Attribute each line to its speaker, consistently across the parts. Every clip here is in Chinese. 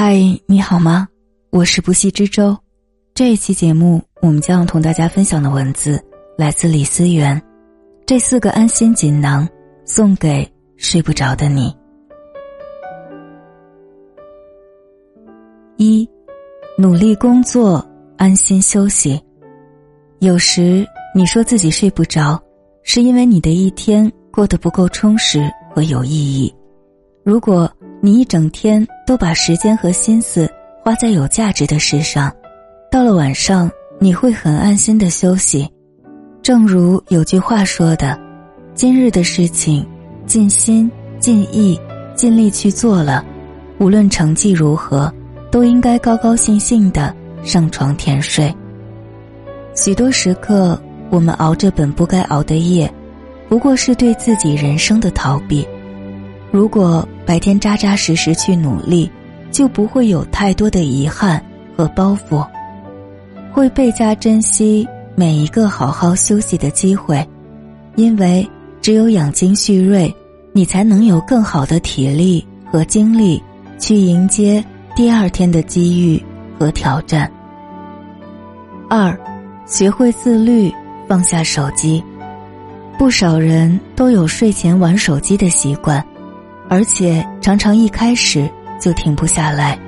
Speaker 1: 嗨，你好吗？我是不息之舟。这一期节目，我们将要同大家分享的文字来自李思源。这四个安心锦囊，送给睡不着的你。一，努力工作，安心休息。有时你说自己睡不着，是因为你的一天过得不够充实和有意义。如果你一整天都把时间和心思花在有价值的事上，到了晚上你会很安心的休息。正如有句话说的：“今日的事情，尽心尽意尽力去做了，无论成绩如何，都应该高高兴兴的上床甜睡。”许多时刻，我们熬着本不该熬的夜，不过是对自己人生的逃避。如果白天扎扎实实去努力，就不会有太多的遗憾和包袱，会倍加珍惜每一个好好休息的机会，因为只有养精蓄锐，你才能有更好的体力和精力去迎接第二天的机遇和挑战。二，学会自律，放下手机。不少人都有睡前玩手机的习惯。而且常常一开始就停不下来，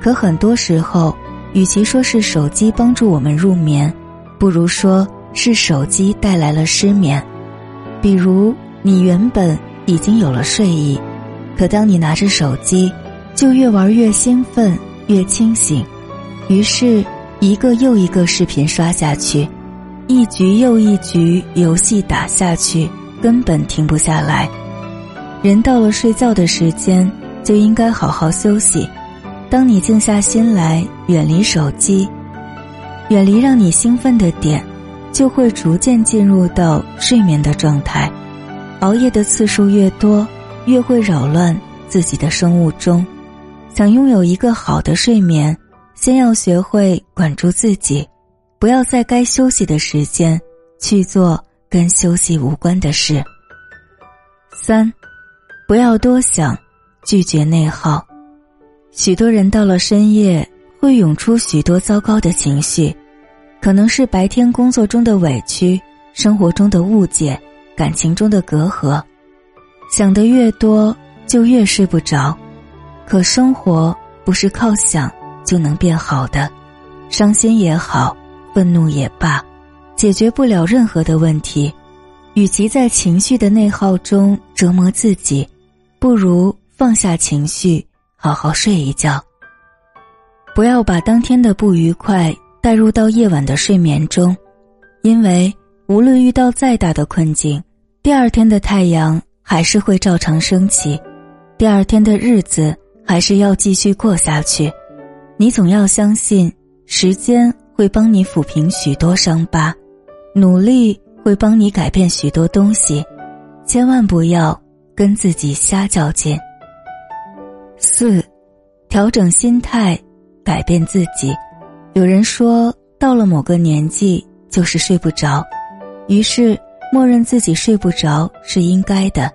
Speaker 1: 可很多时候，与其说是手机帮助我们入眠，不如说是手机带来了失眠。比如，你原本已经有了睡意，可当你拿着手机，就越玩越兴奋，越清醒，于是，一个又一个视频刷下去，一局又一局游戏打下去，根本停不下来。人到了睡觉的时间，就应该好好休息。当你静下心来，远离手机，远离让你兴奋的点，就会逐渐进入到睡眠的状态。熬夜的次数越多，越会扰乱自己的生物钟。想拥有一个好的睡眠，先要学会管住自己，不要在该休息的时间去做跟休息无关的事。三。不要多想，拒绝内耗。许多人到了深夜会涌出许多糟糕的情绪，可能是白天工作中的委屈、生活中的误解、感情中的隔阂。想的越多，就越睡不着。可生活不是靠想就能变好的，伤心也好，愤怒也罢，解决不了任何的问题。与其在情绪的内耗中折磨自己。不如放下情绪，好好睡一觉。不要把当天的不愉快带入到夜晚的睡眠中，因为无论遇到再大的困境，第二天的太阳还是会照常升起，第二天的日子还是要继续过下去。你总要相信，时间会帮你抚平许多伤疤，努力会帮你改变许多东西，千万不要。跟自己瞎较劲。四，调整心态，改变自己。有人说，到了某个年纪就是睡不着，于是默认自己睡不着是应该的。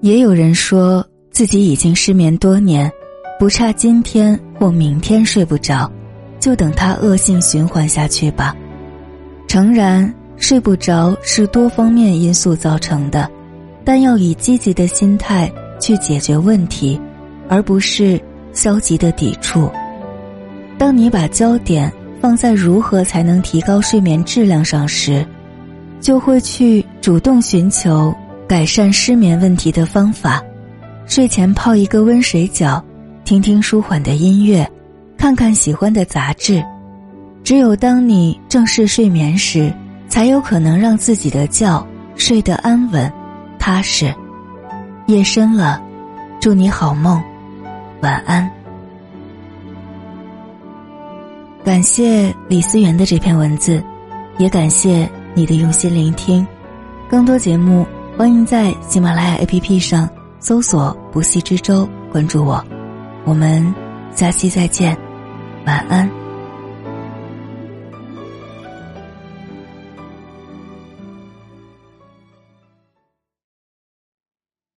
Speaker 1: 也有人说自己已经失眠多年，不差今天或明天睡不着，就等它恶性循环下去吧。诚然，睡不着是多方面因素造成的。但要以积极的心态去解决问题，而不是消极的抵触。当你把焦点放在如何才能提高睡眠质量上时，就会去主动寻求改善失眠问题的方法。睡前泡一个温水脚，听听舒缓的音乐，看看喜欢的杂志。只有当你正式睡眠时，才有可能让自己的觉睡得安稳。踏实，夜深了，祝你好梦，晚安。感谢李思源的这篇文字，也感谢你的用心聆听。更多节目，欢迎在喜马拉雅 APP 上搜索“不息之舟”，关注我。我们下期再见，晚安。